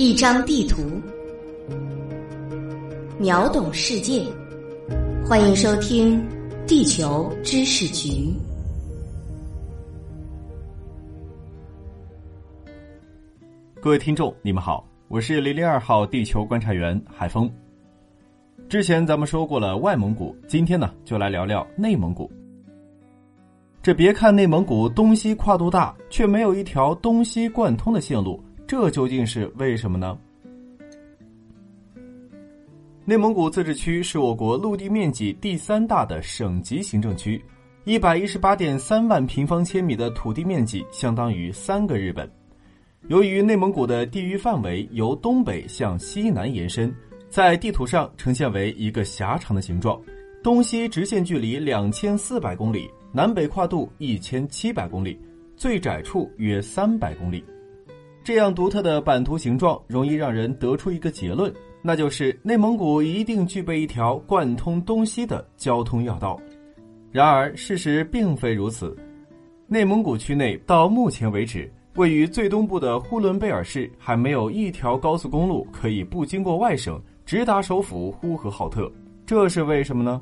一张地图，秒懂世界。欢迎收听《地球知识局》。各位听众，你们好，我是零零二号地球观察员海峰。之前咱们说过了外蒙古，今天呢就来聊聊内蒙古。这别看内蒙古东西跨度大，却没有一条东西贯通的线路，这究竟是为什么呢？内蒙古自治区是我国陆地面积第三大的省级行政区，一百一十八点三万平方千米的土地面积，相当于三个日本。由于内蒙古的地域范围由东北向西南延伸，在地图上呈现为一个狭长的形状，东西直线距离两千四百公里。南北跨度一千七百公里，最窄处约三百公里。这样独特的版图形状，容易让人得出一个结论，那就是内蒙古一定具备一条贯通东西的交通要道。然而，事实并非如此。内蒙古区内到目前为止，位于最东部的呼伦贝尔市还没有一条高速公路可以不经过外省，直达首府呼和浩特。这是为什么呢？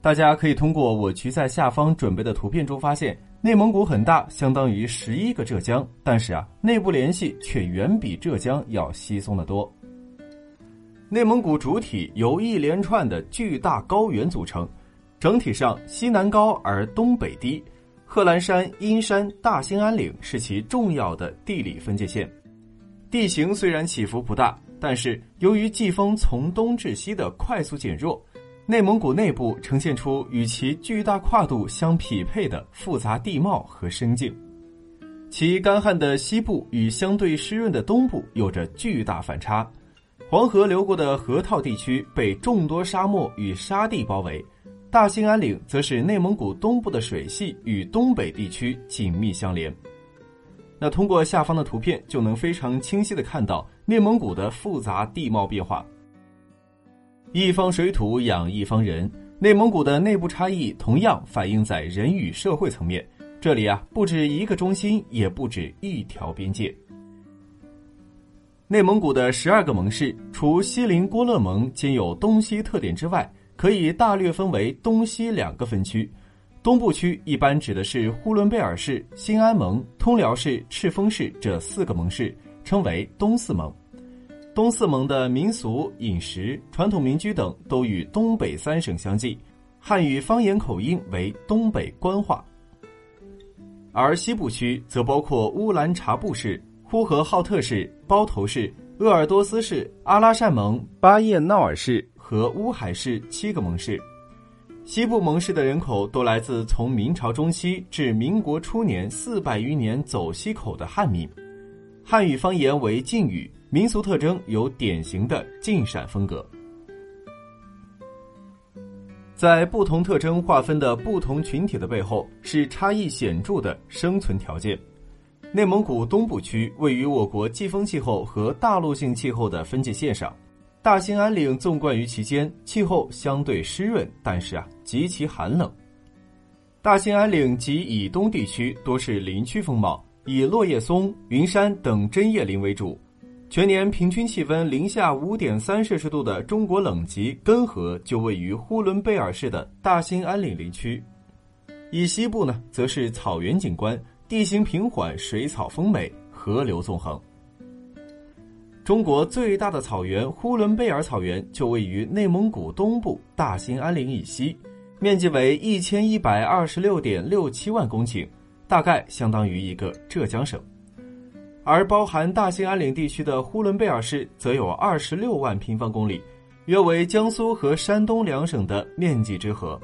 大家可以通过我局在下方准备的图片中发现，内蒙古很大，相当于十一个浙江，但是啊，内部联系却远比浙江要稀松得多。内蒙古主体由一连串的巨大高原组成，整体上西南高而东北低，贺兰山、阴山、大兴安岭是其重要的地理分界线。地形虽然起伏不大，但是由于季风从东至西的快速减弱。内蒙古内部呈现出与其巨大跨度相匹配的复杂地貌和生境，其干旱的西部与相对湿润的东部有着巨大反差。黄河流过的河套地区被众多沙漠与沙地包围，大兴安岭则是内蒙古东部的水系与东北地区紧密相连。那通过下方的图片就能非常清晰的看到内蒙古的复杂地貌变化。一方水土养一方人，内蒙古的内部差异同样反映在人与社会层面。这里啊，不止一个中心，也不止一条边界。内蒙古的十二个盟市，除锡林郭勒盟兼有东西特点之外，可以大略分为东西两个分区。东部区一般指的是呼伦贝尔市、兴安盟、通辽市、赤峰市这四个盟市，称为东四盟。东四盟的民俗、饮食、传统民居等都与东北三省相近，汉语方言口音为东北官话。而西部区则包括乌兰察布市、呼和浩特市、包头市、鄂尔多斯市、阿拉善盟、巴彦淖尔市和乌海市七个盟市。西部盟市的人口都来自从明朝中期至民国初年四百余年走西口的汉民，汉语方言为晋语。民俗特征有典型的晋陕风格，在不同特征划分的不同群体的背后，是差异显著的生存条件。内蒙古东部区位于我国季风气候和大陆性气候的分界线上，大兴安岭纵贯于其间，气候相对湿润，但是啊极其寒冷。大兴安岭及以东地区多是林区风貌，以落叶松、云杉等针叶林为主。全年平均气温零下五点三摄氏度的中国冷极根河就位于呼伦贝尔市的大兴安岭林区，以西部呢则是草原景观，地形平缓，水草丰美，河流纵横。中国最大的草原呼伦贝尔草原就位于内蒙古东部大兴安岭以西，面积为一千一百二十六点六七万公顷，大概相当于一个浙江省。而包含大兴安岭地区的呼伦贝尔市则有二十六万平方公里，约为江苏和山东两省的面积之和。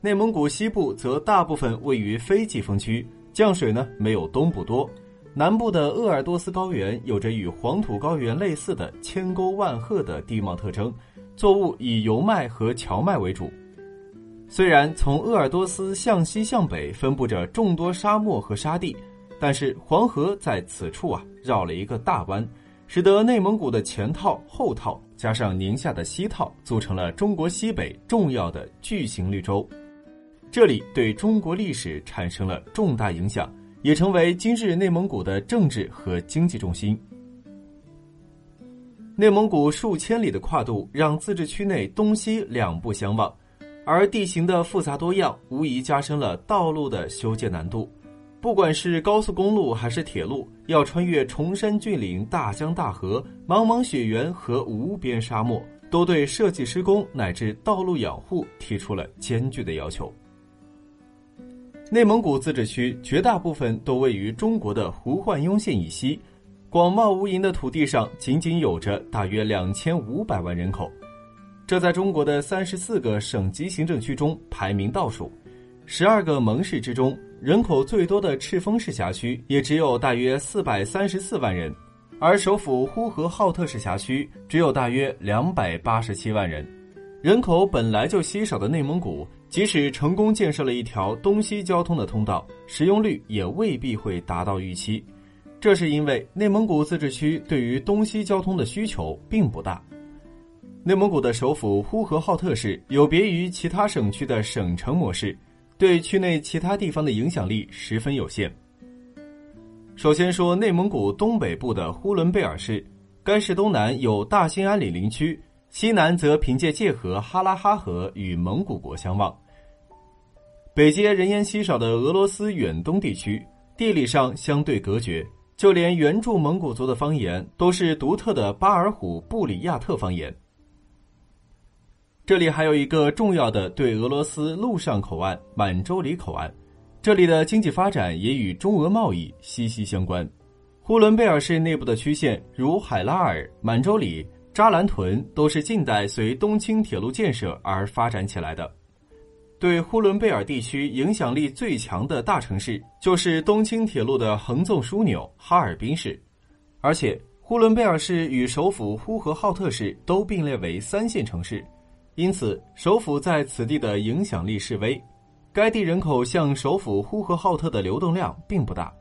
内蒙古西部则大部分位于非季风区，降水呢没有东部多。南部的鄂尔多斯高原有着与黄土高原类似的千沟万壑的地貌特征，作物以油麦和荞麦为主。虽然从鄂尔多斯向西向北分布着众多沙漠和沙地。但是黄河在此处啊绕了一个大弯，使得内蒙古的前套、后套加上宁夏的西套，组成了中国西北重要的巨型绿洲。这里对中国历史产生了重大影响，也成为今日内蒙古的政治和经济中心。内蒙古数千里的跨度让自治区内东西两不相望，而地形的复杂多样无疑加深了道路的修建难度。不管是高速公路还是铁路，要穿越崇山峻岭、大江大河、茫茫雪原和无边沙漠，都对设计施工乃至道路养护提出了艰巨的要求。内蒙古自治区绝大部分都位于中国的胡焕庸县以西，广袤无垠的土地上仅仅有着大约两千五百万人口，这在中国的三十四个省级行政区中排名倒数。十二个盟市之中，人口最多的赤峰市辖区也只有大约四百三十四万人，而首府呼和浩特市辖区只有大约两百八十七万人。人口本来就稀少的内蒙古，即使成功建设了一条东西交通的通道，使用率也未必会达到预期。这是因为内蒙古自治区对于东西交通的需求并不大。内蒙古的首府呼和浩特市有别于其他省区的省城模式。对区内其他地方的影响力十分有限。首先说内蒙古东北部的呼伦贝尔市，该市东南有大兴安岭林区，西南则凭借界河哈拉哈河与蒙古国相望。北接人烟稀少的俄罗斯远东地区，地理上相对隔绝，就连原住蒙古族的方言都是独特的巴尔虎布里亚特方言。这里还有一个重要的对俄罗斯陆上口岸——满洲里口岸，这里的经济发展也与中俄贸易息息相关。呼伦贝尔市内部的区县如海拉尔、满洲里、扎兰屯，都是近代随东青铁路建设而发展起来的。对呼伦贝尔地区影响力最强的大城市，就是东青铁路的横纵枢纽哈尔滨市，而且呼伦贝尔市与首府呼和浩特市都并列为三线城市。因此，首府在此地的影响力示微。该地人口向首府呼和浩特的流动量并不大。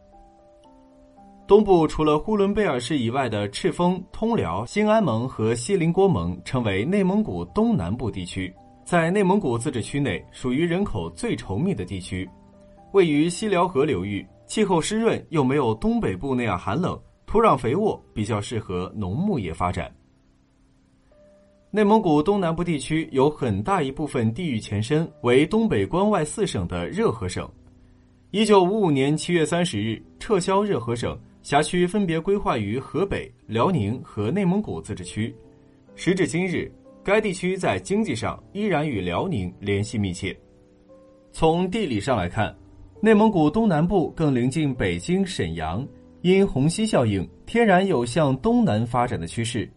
东部除了呼伦贝尔市以外的赤峰、通辽、兴安盟和锡林郭盟称为内蒙古东南部地区，在内蒙古自治区内属于人口最稠密的地区，位于西辽河流域，气候湿润又没有东北部那样寒冷，土壤肥沃，比较适合农牧业发展。内蒙古东南部地区有很大一部分地域前身为东北关外四省的热河省。一九五五年七月三十日撤销热河省辖区，分别规划于河北、辽宁和内蒙古自治区。时至今日，该地区在经济上依然与辽宁联系密切。从地理上来看，内蒙古东南部更临近北京、沈阳，因虹吸效应，天然有向东南发展的趋势。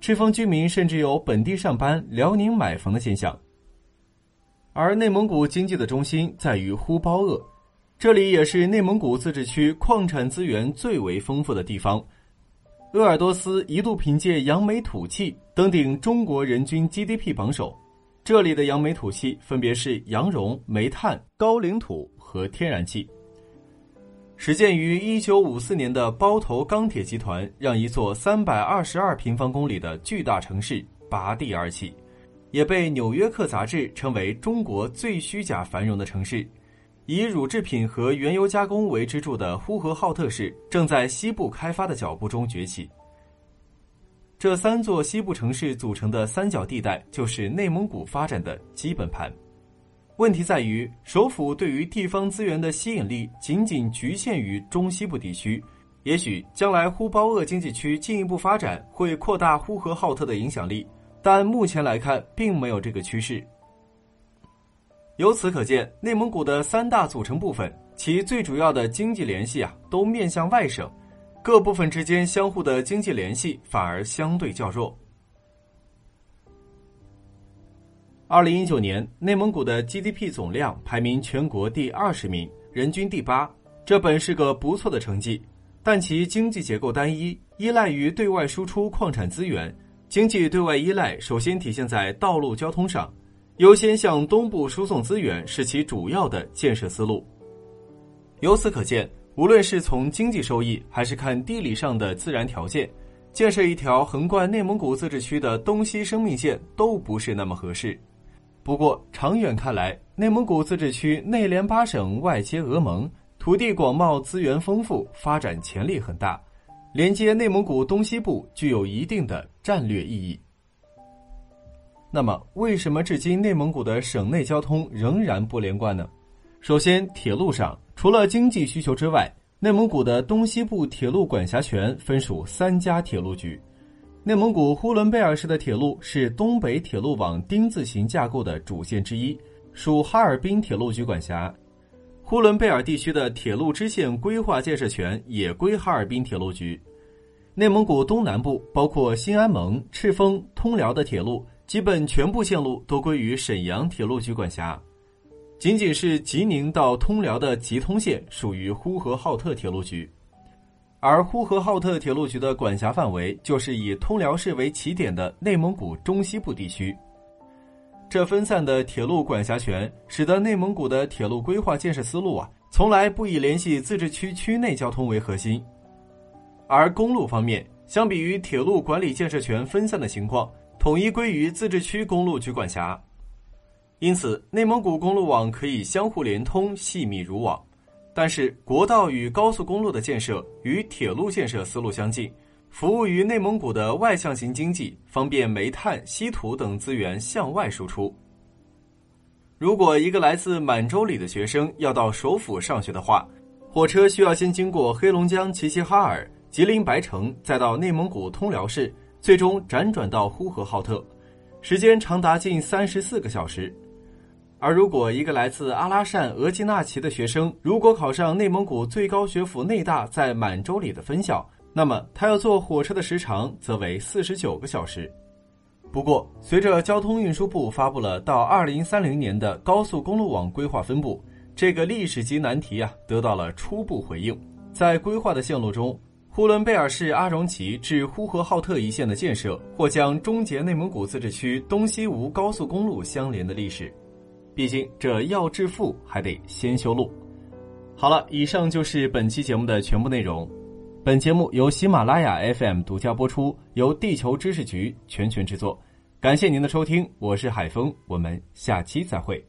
赤峰居民甚至有本地上班、辽宁买房的现象。而内蒙古经济的中心在于呼包鄂，这里也是内蒙古自治区矿产资源最为丰富的地方。鄂尔多斯一度凭借扬眉吐气登顶中国人均 GDP 榜首。这里的扬眉吐气分别是羊绒、煤炭、高岭土和天然气。始建于一九五四年的包头钢铁集团，让一座三百二十二平方公里的巨大城市拔地而起，也被《纽约客》杂志称为中国最虚假繁荣的城市。以乳制品和原油加工为支柱的呼和浩特市，正在西部开发的脚步中崛起。这三座西部城市组成的三角地带，就是内蒙古发展的基本盘。问题在于，首府对于地方资源的吸引力仅仅局限于中西部地区。也许将来呼包鄂经济区进一步发展，会扩大呼和浩特的影响力，但目前来看，并没有这个趋势。由此可见，内蒙古的三大组成部分，其最主要的经济联系啊，都面向外省，各部分之间相互的经济联系反而相对较弱。二零一九年，内蒙古的 GDP 总量排名全国第二十名，人均第八。这本是个不错的成绩，但其经济结构单一，依赖于对外输出矿产资源。经济对外依赖首先体现在道路交通上，优先向东部输送资源是其主要的建设思路。由此可见，无论是从经济收益，还是看地理上的自然条件，建设一条横贯内蒙古自治区的东西生命线都不是那么合适。不过，长远看来，内蒙古自治区内连八省，外接俄盟，土地广袤，资源丰富，发展潜力很大，连接内蒙古东西部具有一定的战略意义。那么，为什么至今内蒙古的省内交通仍然不连贯呢？首先，铁路上除了经济需求之外，内蒙古的东西部铁路管辖权分属三家铁路局。内蒙古呼伦贝尔市的铁路是东北铁路网丁字形架构的主线之一，属哈尔滨铁路局管辖。呼伦贝尔地区的铁路支线规划建设权也归哈尔滨铁路局。内蒙古东南部包括新安盟、赤峰、通辽的铁路，基本全部线路都归于沈阳铁路局管辖。仅仅是吉宁到通辽的吉通线属于呼和浩特铁路局。而呼和浩特铁路局的管辖范围就是以通辽市为起点的内蒙古中西部地区。这分散的铁路管辖权，使得内蒙古的铁路规划建设思路啊，从来不以联系自治区区内交通为核心。而公路方面，相比于铁路管理建设权分散的情况，统一归于自治区公路局管辖。因此，内蒙古公路网可以相互连通，细密如网。但是，国道与高速公路的建设与铁路建设思路相近，服务于内蒙古的外向型经济，方便煤炭、稀土等资源向外输出。如果一个来自满洲里的学生要到首府上学的话，火车需要先经过黑龙江齐齐哈尔、吉林白城，再到内蒙古通辽市，最终辗转到呼和浩特，时间长达近三十四个小时。而如果一个来自阿拉善、额济纳旗的学生，如果考上内蒙古最高学府内大在满洲里的分校，那么他要坐火车的时长则为四十九个小时。不过，随着交通运输部发布了到二零三零年的高速公路网规划分布，这个历史级难题啊得到了初步回应。在规划的线路中，呼伦贝尔市阿荣旗至呼和浩特一线的建设，或将终结内蒙古自治区东西无高速公路相连的历史。毕竟，这要致富还得先修路。好了，以上就是本期节目的全部内容。本节目由喜马拉雅 FM 独家播出，由地球知识局全权制作。感谢您的收听，我是海峰，我们下期再会。